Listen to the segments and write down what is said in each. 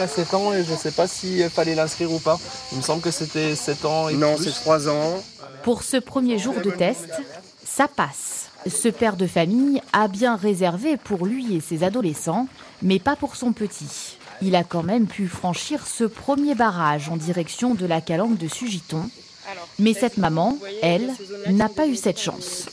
Il a 7 ans et je ne sais pas s'il fallait l'inscrire ou pas. Il me semble que c'était 7 ans et Non, c'est 3 ans. Pour ce premier jour de test, ça passe. Ce père de famille a bien réservé pour lui et ses adolescents, mais pas pour son petit. Il a quand même pu franchir ce premier barrage en direction de la calanque de Sugiton. Mais cette maman, elle, n'a pas eu cette chance.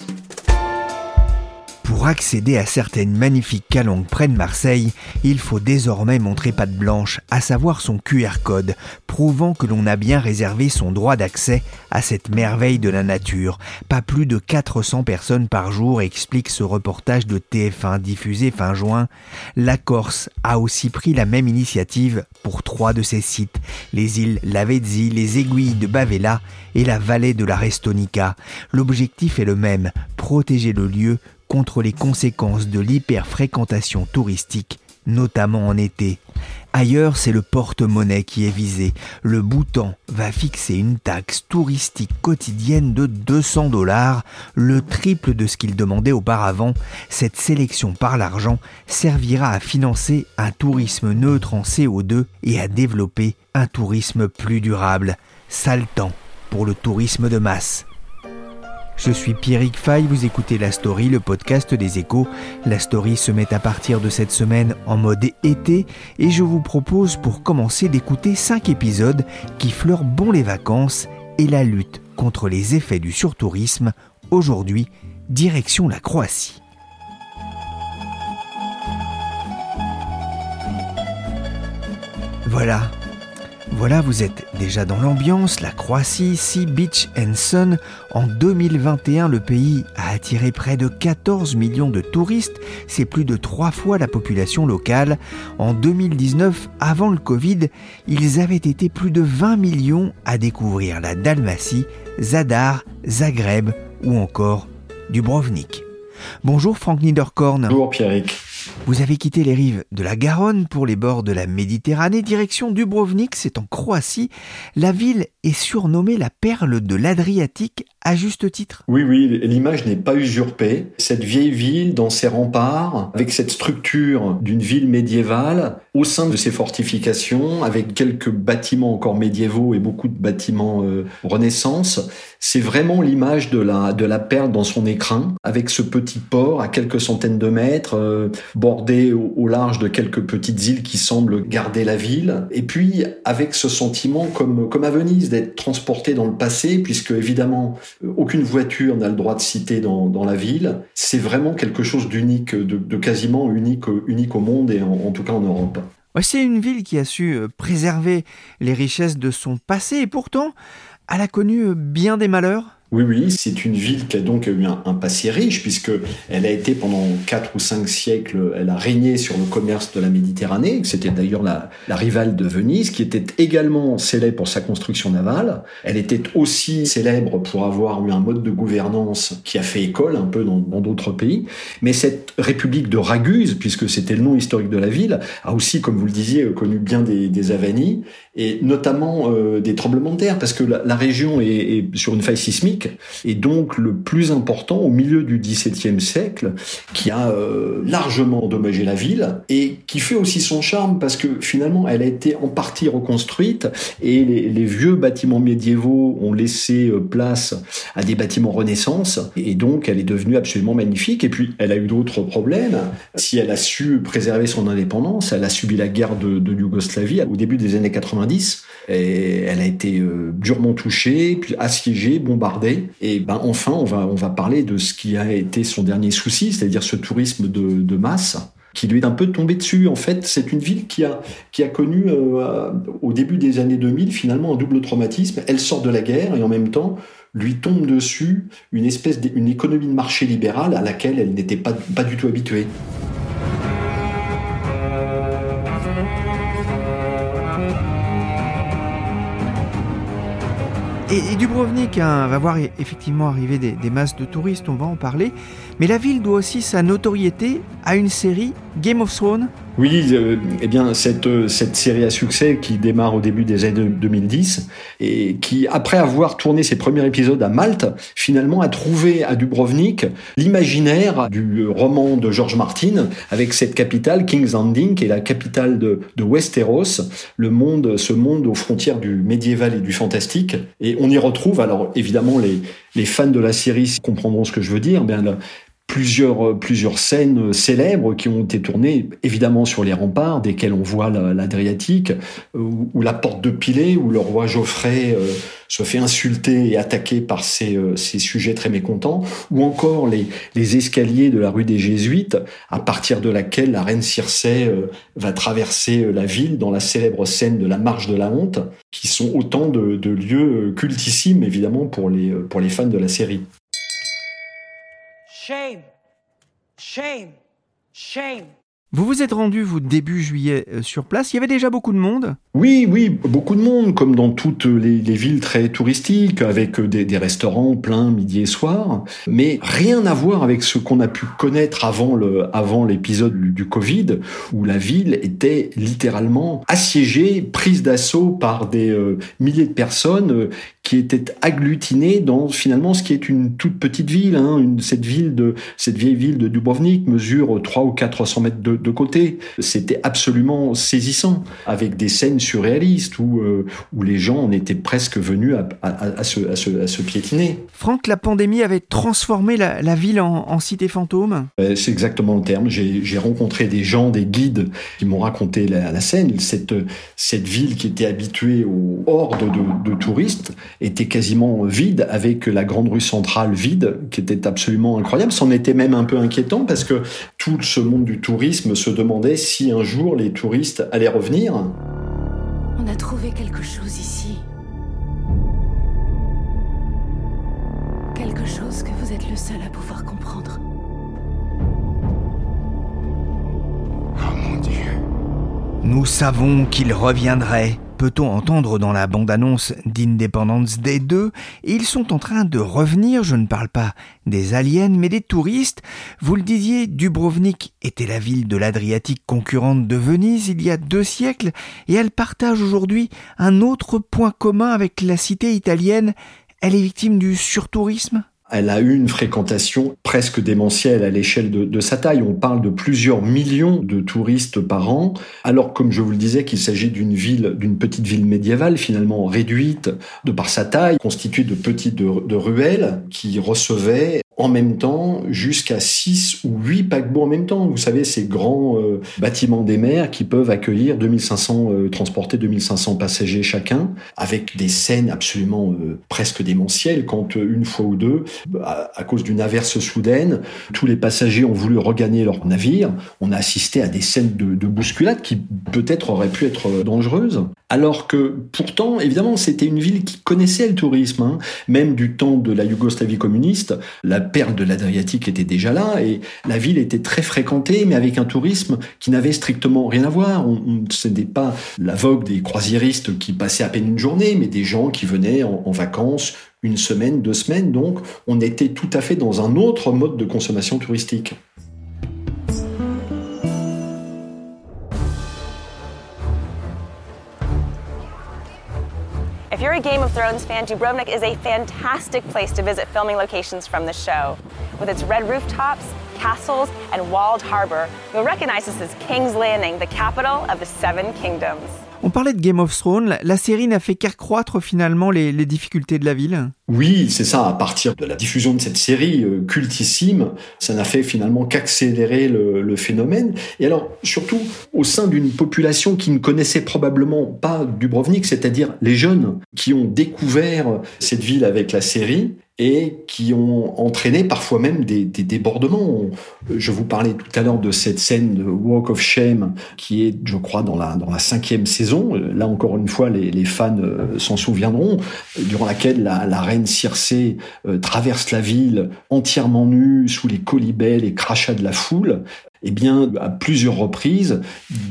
Pour accéder à certaines magnifiques calanques près de Marseille, il faut désormais montrer patte blanche, à savoir son QR code, prouvant que l'on a bien réservé son droit d'accès à cette merveille de la nature. Pas plus de 400 personnes par jour, explique ce reportage de TF1 diffusé fin juin. La Corse a aussi pris la même initiative pour trois de ses sites, les îles Lavezzi, les aiguilles de Bavella et la vallée de la Restonica. L'objectif est le même, protéger le lieu contre les conséquences de l'hyperfréquentation touristique, notamment en été. Ailleurs, c'est le porte-monnaie qui est visé. Le Bhoutan va fixer une taxe touristique quotidienne de 200 dollars, le triple de ce qu'il demandait auparavant. Cette sélection par l'argent servira à financer un tourisme neutre en CO2 et à développer un tourisme plus durable. Temps pour le tourisme de masse. Je suis Pierrick Fay, vous écoutez La Story, le podcast des échos. La Story se met à partir de cette semaine en mode été et je vous propose pour commencer d'écouter 5 épisodes qui fleurent bon les vacances et la lutte contre les effets du surtourisme. Aujourd'hui, direction la Croatie. Voilà, voilà, vous êtes déjà dans l'ambiance, la Croatie, Sea Beach and Sun. En 2021, le pays a attiré près de 14 millions de touristes, c'est plus de trois fois la population locale. En 2019, avant le Covid, ils avaient été plus de 20 millions à découvrir la Dalmatie, Zadar, Zagreb ou encore Dubrovnik. Bonjour Franck Niederkorn. Bonjour Pierrick. Vous avez quitté les rives de la Garonne pour les bords de la Méditerranée, direction Dubrovnik, c'est en Croatie. La ville est surnommée la perle de l'Adriatique à juste titre. Oui, oui, l'image n'est pas usurpée. Cette vieille ville, dans ses remparts, avec cette structure d'une ville médiévale, au sein de ses fortifications, avec quelques bâtiments encore médiévaux et beaucoup de bâtiments euh, Renaissance, c'est vraiment l'image de la, de la perle dans son écrin, avec ce petit port à quelques centaines de mètres, euh, bordé au, large de quelques petites îles qui semblent garder la ville. Et puis, avec ce sentiment, comme, comme à Venise, d'être transporté dans le passé, puisque évidemment, aucune voiture n'a le droit de citer dans, dans la ville. C'est vraiment quelque chose d'unique, de, quasiment unique, unique au monde et en, tout cas en Europe. c'est une ville qui a su euh, préserver les richesses de son passé et pourtant, elle a connu euh, bien des malheurs. Oui, oui, c'est une ville qui a donc eu un, passé riche, puisque elle a été pendant quatre ou cinq siècles, elle a régné sur le commerce de la Méditerranée. C'était d'ailleurs la, rivale de Venise, qui était également célèbre pour sa construction navale. Elle était aussi célèbre pour avoir eu un mode de gouvernance qui a fait école un peu dans d'autres pays. Mais cette république de Raguse, puisque c'était le nom historique de la ville, a aussi, comme vous le disiez, connu bien des, des avanies, et notamment euh, des tremblements de terre, parce que la, région est, est sur une faille sismique et donc le plus important au milieu du XVIIe siècle, qui a euh, largement endommagé la ville et qui fait aussi son charme parce que finalement elle a été en partie reconstruite et les, vieux bâtiments médiévaux ont laissé euh, place à des bâtiments Renaissance et donc elle est devenue absolument magnifique. Et puis elle a eu d'autres problèmes. Si elle a su préserver son indépendance, elle a subi la guerre de, Yougoslavie au début des années 90 et elle a été euh, durement touchée, assiégée, bombardée et ben enfin, on va, on va parler de ce qui a été son dernier souci, c'est-à-dire ce tourisme de, masse qui lui est un peu tombé dessus. En fait, c'est une ville qui a, qui a connu euh, au début des années 2000 finalement un double traumatisme. Elle sort de la guerre et en même temps lui tombe dessus une espèce d'une économie de marché libérale à laquelle elle n'était pas, pas du tout habituée. Et, Dubrovnik hein, va voir effectivement arriver des masses de touristes, on va en parler. Mais la ville doit aussi sa notoriété à une série Game of Thrones oui, euh, eh bien cette, euh, cette série à succès qui démarre au début des années 2010 et qui, après avoir tourné ses premiers épisodes à Malte, finalement a trouvé à Dubrovnik l'imaginaire du roman de George Martin avec cette capitale, King's Landing, qui est la capitale de, de Westeros, le monde, ce monde aux frontières du médiéval et du fantastique. Et on y retrouve, alors évidemment les, les fans de la série comprendront ce que je veux dire, bien plusieurs, euh, plusieurs scènes euh, célèbres qui ont été tournées évidemment sur les remparts, desquels on voit l'Adriatique, euh, ou, la porte de Pilet, où le roi Geoffrey se fait insulter et attaquer par ces sujets très mécontents, ou encore les, escaliers de la rue des Jésuites, à partir de laquelle la reine Circé va traverser la ville dans la célèbre scène de la marche de la honte, qui sont autant de, de lieux cultissimes évidemment pour les, pour les fans de la série. Shame. Shame. Shame. Vous vous êtes rendu, vous, début juillet, euh, sur place. Il y avait déjà beaucoup de monde? Oui, oui, beaucoup de monde, comme dans toutes les, villes très touristiques, avec des, des, restaurants pleins midi et soir. Mais rien à voir avec ce qu'on a pu connaître avant le, avant l'épisode du Covid, où la ville était littéralement assiégée, prise d'assaut par des euh, milliers de personnes euh, qui étaient agglutinées dans finalement ce qui est une toute petite ville. Hein, une, cette ville de cette vieille ville de Dubrovnik mesure 3 ou 400 mètres de, de côté. C'était absolument saisissant, avec des scènes surréalistes où, euh, où les gens en étaient presque venus à, à, se, à, se, à se, piétiner. Franck, la pandémie avait transformé la, la ville en, en, cité fantôme? Euh, C'est exactement le terme. J'ai rencontré des gens, des guides qui m'ont raconté la, la, scène. Cette, cette ville qui était habituée aux hordes de, de touristes était quasiment vide, avec la grande rue centrale vide, qui était absolument incroyable. C'en était même un peu inquiétant parce que tout ce monde du tourisme se demandait si un jour les touristes allaient revenir. On a trouvé quelque chose ici. Quelque chose que vous êtes le seul à pouvoir comprendre. Oh mon Dieu. Nous savons qu'il reviendrait peut-on entendre dans la bande-annonce d'Independence Day 2, ils sont en train de revenir, je ne parle pas des aliens, mais des touristes. Vous le disiez, Dubrovnik était la ville de l'Adriatique concurrente de Venise il y a deux siècles, et elle partage aujourd'hui un autre point commun avec la cité italienne. Elle est victime du surtourisme? Elle a eu une fréquentation presque démentielle à l'échelle de, sa taille. On parle de plusieurs millions de touristes par an, alors comme je vous le disais qu'il s'agit d'une ville, d'une petite ville médiévale finalement réduite de par sa taille, constituée de petites de ruelles qui recevaient en même temps jusqu'à 6 ou 8 paquebots en même temps. Vous savez, ces grands euh, bâtiments des mers qui peuvent accueillir 2500, euh, transporter 2500 passagers chacun, avec des scènes absolument euh, presque démentielles quand une fois ou deux, à, cause d'une averse soudaine, tous les passagers ont voulu regagner leur navire. On a assisté à des scènes de, de bousculade qui peut-être auraient pu être dangereuses. Alors que pourtant, évidemment, c'était une ville qui connaissait le tourisme, hein. même du temps de la Yougoslavie communiste. Perle de l'Adriatique était déjà là et la ville était très fréquentée, mais avec un tourisme qui n'avait strictement rien à voir. On, ce n'était pas la vogue des croisiéristes qui passaient à peine une journée, mais des gens qui venaient en, en vacances une semaine, deux semaines. Donc, on était tout à fait dans un autre mode de consommation touristique. A Game of Thrones fan, Dubrovnik is a fantastic place to visit filming locations from the show. With its red rooftops, castles, and walled harbor, you'll recognize this as King's Landing, the capital of the Seven Kingdoms. On parlait de Game of Thrones, la série n'a fait qu'accroître finalement les, difficultés de la ville. Oui, c'est ça, à partir de la diffusion de cette série euh, cultissime, ça n'a fait finalement qu'accélérer le, phénomène. Et alors, surtout, au sein d'une population qui ne connaissait probablement pas Dubrovnik, c'est-à-dire les jeunes qui ont découvert cette ville avec la série, et qui ont entraîné parfois même des, débordements. Je vous parlais tout à l'heure de cette scène de Walk of Shame qui est, je crois, dans la, cinquième saison. Là encore une fois, les, fans euh, s'en souviendront, durant laquelle la, la reine Circé euh, traverse la ville entièrement nue sous les colibets, les crachats de la foule. Eh bien, à plusieurs reprises,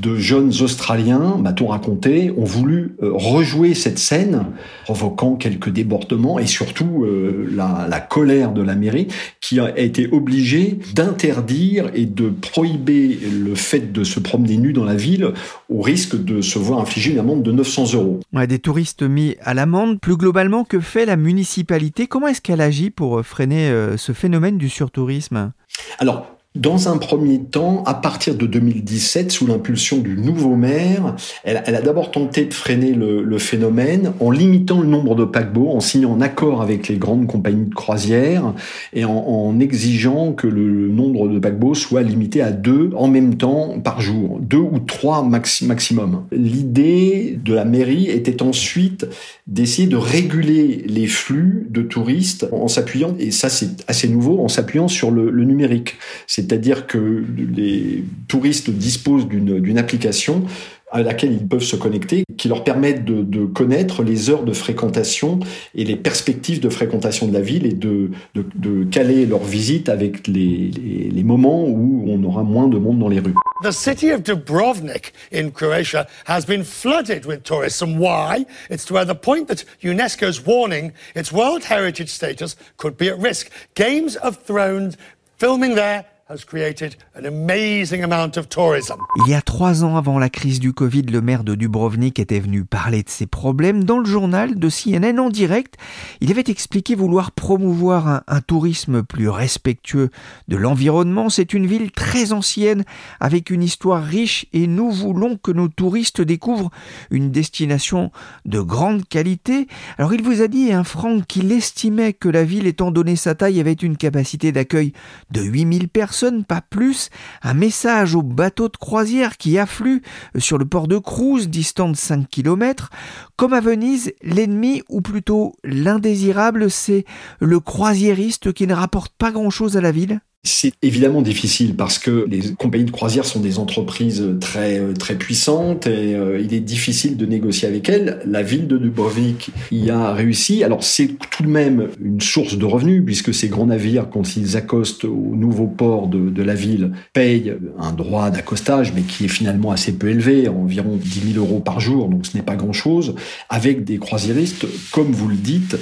de jeunes Australiens, m'a-t-on raconté, ont voulu euh, rejouer cette scène, provoquant quelques débordements et surtout euh, la, la, colère de la mairie, qui a été obligée d'interdire et de prohiber le fait de se promener nu dans la ville au risque de se voir infliger une amende de 900 euros. Ouais, des touristes mis à l'amende. Plus globalement, que fait la municipalité? Comment est-ce qu'elle agit pour freiner euh, ce phénomène du surtourisme? Alors, dans un premier temps, à partir de 2017, sous l'impulsion du nouveau maire, elle, a d'abord tenté de freiner le, phénomène en limitant le nombre de paquebots, en signant un accord avec les grandes compagnies de croisière et en, exigeant que le nombre de paquebots soit limité à deux en même temps par jour, deux ou trois maximum. L'idée de la mairie était ensuite d'essayer de réguler les flux de touristes en s'appuyant, et ça c'est assez nouveau, en s'appuyant sur le, numérique. C'est-à-dire que les touristes disposent d'une application à laquelle ils peuvent se connecter, qui leur permettent de, connaître les heures de fréquentation et les perspectives de fréquentation de la ville et de, de, caler leur visite avec les, les, les, moments où on aura moins de monde dans les rues. The city of Dubrovnik in Croatia has been flooded with tourists. And why? It's to the point that UNESCO's warning its World Heritage status could be at risk. Games of Thrones filming there il y a trois ans avant la crise du Covid, le maire de Dubrovnik était venu parler de ses problèmes. Dans le journal de CNN en direct, il avait expliqué vouloir promouvoir un, tourisme plus respectueux de l'environnement. C'est une ville très ancienne avec une histoire riche et nous voulons que nos touristes découvrent une destination de grande qualité. Alors il vous a dit, hein, Franck, qu'il estimait que la ville, étant donné sa taille, avait une capacité d'accueil de 8000 personnes pas plus, un message aux bateaux de croisière qui affluent sur le port de Cruz, distant de 5 km. Comme à Venise, l'ennemi, ou plutôt l'indésirable, c'est le croisiériste qui ne rapporte pas grand-chose à la ville c'est évidemment difficile parce que les compagnies de croisière sont des entreprises très très puissantes et euh, il est difficile de négocier avec elles. La ville de Dubrovnik y a réussi. Alors c'est tout de même une source de revenus puisque ces grands navires, quand ils accostent au nouveau port de, de la ville, payent un droit d'accostage mais qui est finalement assez peu élevé, environ 10 000 euros par jour, donc ce n'est pas grand-chose, avec des croisiéristes, comme vous le dites,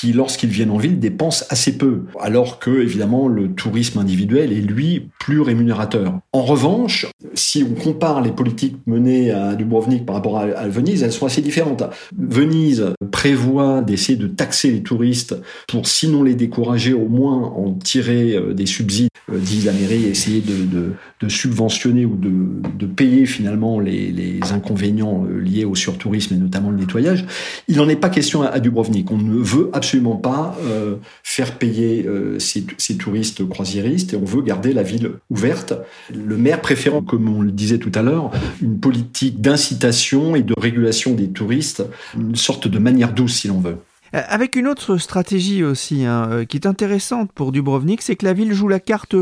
qui, lorsqu'ils viennent en ville, dépensent assez peu, alors que, évidemment, le tourisme individuel est, lui, plus rémunérateur. En revanche, si on compare les politiques menées à Dubrovnik par rapport à, Venise, elles sont assez différentes. Venise prévoit d'essayer de taxer les touristes pour, sinon les décourager, au moins en tirer euh, des subsides, euh, la mairie, essayer de, subventionner ou de, payer finalement les, inconvénients euh, liés au surtourisme et notamment le nettoyage. Il n'en est pas question à, Dubrovnik. On ne veut absolument pas euh, faire payer euh, ces, ces, touristes croisiéristes et on veut garder la ville ouverte. Le maire préférant, comme on le disait tout à l'heure, une politique d'incitation et de régulation des touristes, une sorte de manière douce si l'on veut. Euh, avec une autre stratégie aussi hein, qui est intéressante pour Dubrovnik, c'est que la ville joue la carte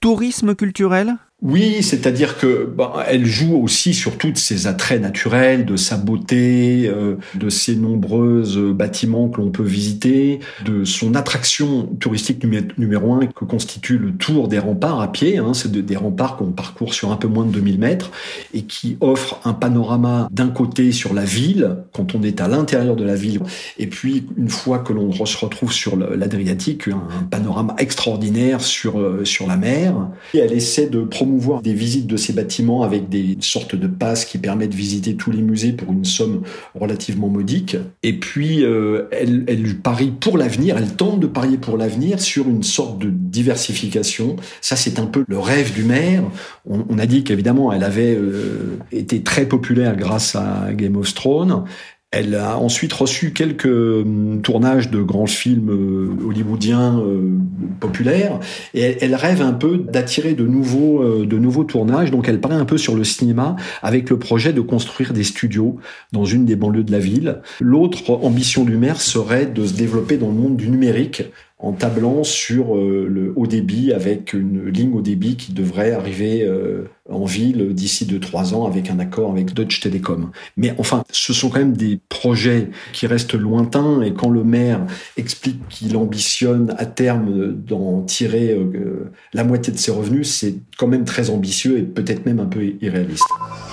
tourisme culturel. Oui, c'est-à-dire que bah, elle joue aussi sur tous ses attraits naturels, de sa beauté, euh, de ses nombreuses bâtiments que l'on peut visiter, de son attraction touristique numéro un que constitue le tour des remparts à pied. Hein, c'est des remparts qu'on parcourt sur un peu moins de 2000 mètres et qui offrent un panorama d'un côté sur la ville quand on est à l'intérieur de la ville, et puis une fois que l'on se retrouve sur l'Adriatique, un, panorama extraordinaire sur euh, sur la mer. Et elle essaie de promouvoir promouvoir des visites de ces bâtiments avec des sortes de passes qui permettent de visiter tous les musées pour une somme relativement modique. Et puis, euh, elle, elle parie pour l'avenir, elle tente de parier pour l'avenir sur une sorte de diversification. Ça, c'est un peu le rêve du maire. On, a dit qu'évidemment, elle avait euh, été très populaire grâce à Game of Thrones. Elle a ensuite reçu quelques hum, tournages de grands films euh, hollywoodiens euh, populaires et elle, rêve un peu d'attirer de nouveaux euh, de nouveaux tournages. Donc elle paraît un peu sur le cinéma avec le projet de construire des studios dans une des banlieues de la ville. L'autre ambition du maire serait de se développer dans le monde du numérique en tablant sur euh, le haut débit avec une ligne haut débit qui devrait arriver euh, en ville d'ici 2-3 ans avec un accord avec Deutsche Telekom. Mais enfin, ce sont quand même des projets qui restent lointains et quand le maire explique qu'il ambitionne à terme d'en tirer euh, la moitié de ses revenus, c'est quand même très ambitieux et peut-être même un peu irréaliste.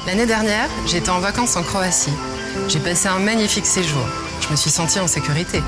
L'année dernière, j'étais en vacances en Croatie. J'ai passé un magnifique séjour. Je me suis sentie en sécurité.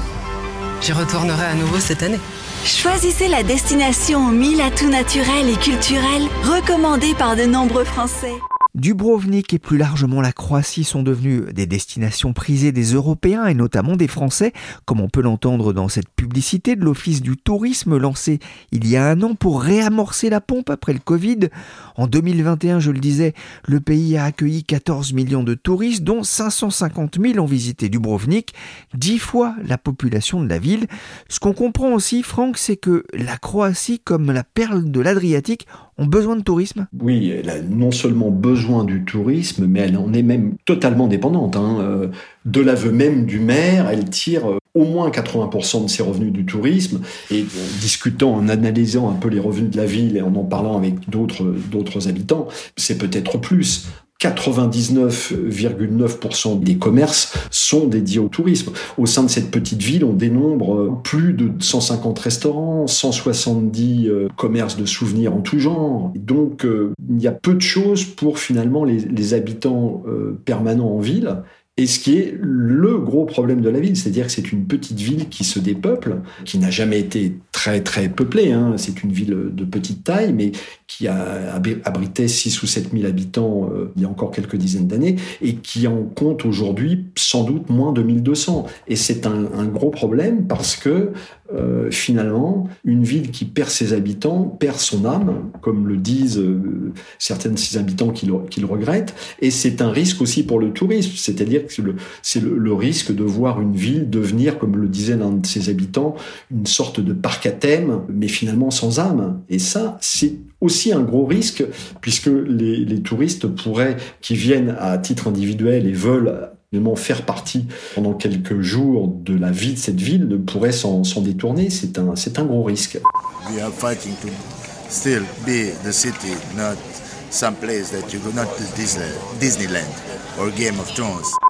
J'y retournerai à nouveau cette année. Choisissez la destination aux mille atouts naturels et culturels recommandée par de nombreux Français. Dubrovnik et plus largement la Croatie sont devenus des destinations prisées des Européens et notamment des Français, comme on peut l'entendre dans cette publicité de l'Office du tourisme lancée il y a un an pour réamorcer la pompe après le Covid. En 2021, je le disais, le pays a accueilli 14 millions de touristes, dont 550 000 ont visité Dubrovnik, dix fois la population de la ville. Ce qu'on comprend aussi, Franck, c'est que la Croatie, comme la perle de l'Adriatique, ont besoin de tourisme Oui, elle a non seulement besoin du tourisme, mais elle en est même totalement dépendante. Hein. Euh, de l'aveu même du maire, elle tire euh, au moins 80% de ses revenus du tourisme. Et en discutant, en analysant un peu les revenus de la ville et en en parlant avec d'autres d'autres habitants, c'est peut-être plus. 99,9% des commerces sont dédiés au tourisme. Au sein de cette petite ville, on dénombre plus de 150 restaurants, 170 euh, commerces de souvenirs en tout genre. Donc, euh, il y a peu de choses pour finalement les, habitants euh, permanents en ville et ce qui est le gros problème de la ville, c'est-à-dire que c'est une petite ville qui se dépeuple, qui n'a jamais été très très peuplée. Hein. C'est une ville de petite taille, mais qui a abrité 6 ou 7 000 habitants euh, il y a encore quelques dizaines d'années, et qui en compte aujourd'hui sans doute moins de 1200. Et c'est un, un, gros problème parce que euh, finalement, une ville qui perd ses habitants perd son âme, comme le disent euh, certains de ses habitants qui le, regrettent, et c'est un risque aussi pour le tourisme, c'est-à-dire que c'est le, le, risque de voir une ville devenir, comme le disait l'un de ses habitants, une sorte de parc à thème, mais finalement sans âme. Et ça, c'est aussi un gros risque, puisque les, les touristes pourraient, qui viennent à titre individuel et veulent faire partie pendant quelques jours de la vie de cette ville ne pourrait s'en détourner. C'est un, un gros risque.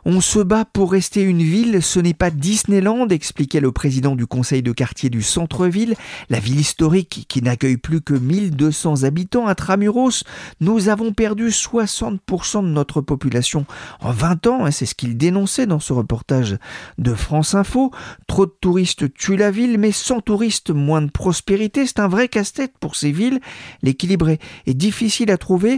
On se bat pour rester une ville, ce n'est pas Disneyland, expliquait le président du conseil de quartier du centre-ville, la ville historique qui n'accueille plus que 1200 habitants à Tramuros. Nous avons perdu 60% de notre population en 20 ans, hein, c'est ce qu'il dénonçait dans ce reportage de France Info. Trop de touristes tuent la ville, mais sans touristes, moins de prospérité. C'est un vrai casse-tête pour ces villes. L'équilibre est difficile à trouver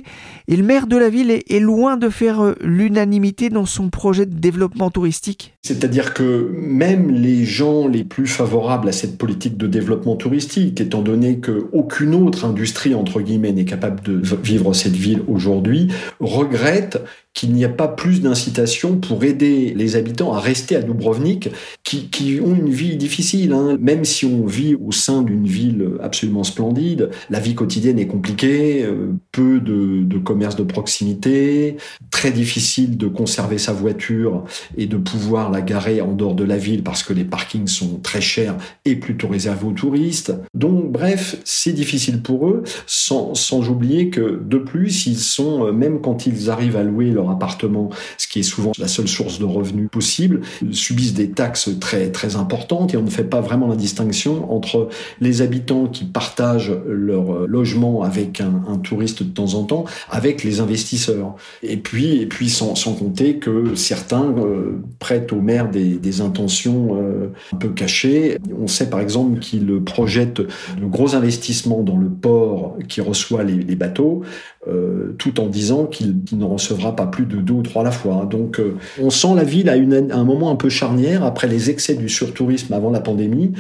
et le maire de la ville est loin de faire euh, l'unanimité dans son projet de développement touristique C'est-à-dire que même les gens les plus favorables à cette politique de développement touristique, étant donné qu'aucune autre industrie, entre guillemets, n'est capable de vivre cette ville aujourd'hui, regrettent qu'il n'y a pas plus d'incitation pour aider les habitants à rester à Dubrovnik, qui, ont une vie difficile. Hein. Même si on vit au sein d'une ville absolument splendide, la vie quotidienne est compliquée, euh, peu de, de commerce de proximité, très difficile de conserver sa voiture et de pouvoir la garer en dehors de la ville parce que les parkings sont très chers et plutôt réservés aux touristes. Donc bref, c'est difficile pour eux, sans, sans oublier que de plus, ils sont, euh, même quand ils arrivent à louer leur appartement, ce qui est souvent la seule source de revenus possible, subissent des taxes très très importantes et on ne fait pas vraiment la distinction entre les habitants qui partagent leur logement avec un, un touriste de temps en temps, avec les investisseurs. Et puis et puis sans, sans compter que certains euh, prêtent au maire des, intentions euh, un peu cachées. On sait par exemple qu'il projette de gros investissements dans le port qui reçoit les, bateaux, euh, tout en disant qu'il ne recevra pas plus de deux ou trois à la fois. Donc euh, on sent la ville à, un moment un peu charnière après les excès du surtourisme avant la pandémie.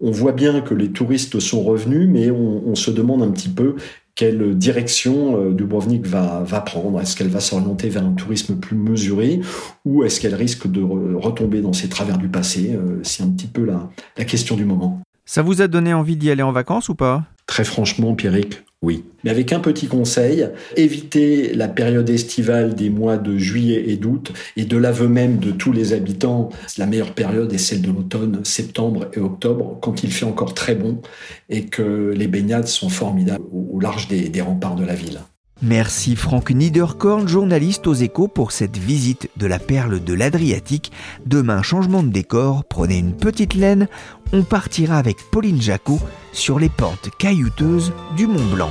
On voit bien que les touristes sont revenus, mais on se demande un petit peu quelle direction euh, Dubrovnik va, va prendre? Est-ce qu'elle va s'orienter vers un tourisme plus mesuré ou est-ce qu'elle risque de retomber dans ses travers du passé? C'est un petit peu la, la question du moment. Ça vous a donné envie d'y aller en vacances ou pas? Très franchement, Pierrick, oui. Mais avec un petit conseil, évitez la période estivale des mois de juillet et d'août, et de l'aveu même de tous les habitants, la meilleure période est celle de l'automne, septembre et octobre, quand il fait encore très bon et que les baignades sont formidables au large des, des remparts de la ville. Merci Franck Niederkorn, journaliste aux échos, pour cette visite de la perle de l'Adriatique. Demain, changement de décor, prenez une petite laine, on partira avec Pauline Jacot sur les pentes caillouteuses du Mont Blanc.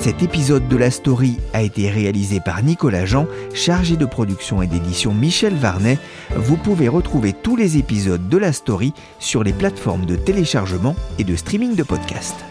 Cet épisode de la story a été réalisé par Nicolas Jean, chargé de production et d'édition Michel Varnet. Vous pouvez retrouver tous les épisodes de la story sur les plateformes de téléchargement et de streaming de podcasts.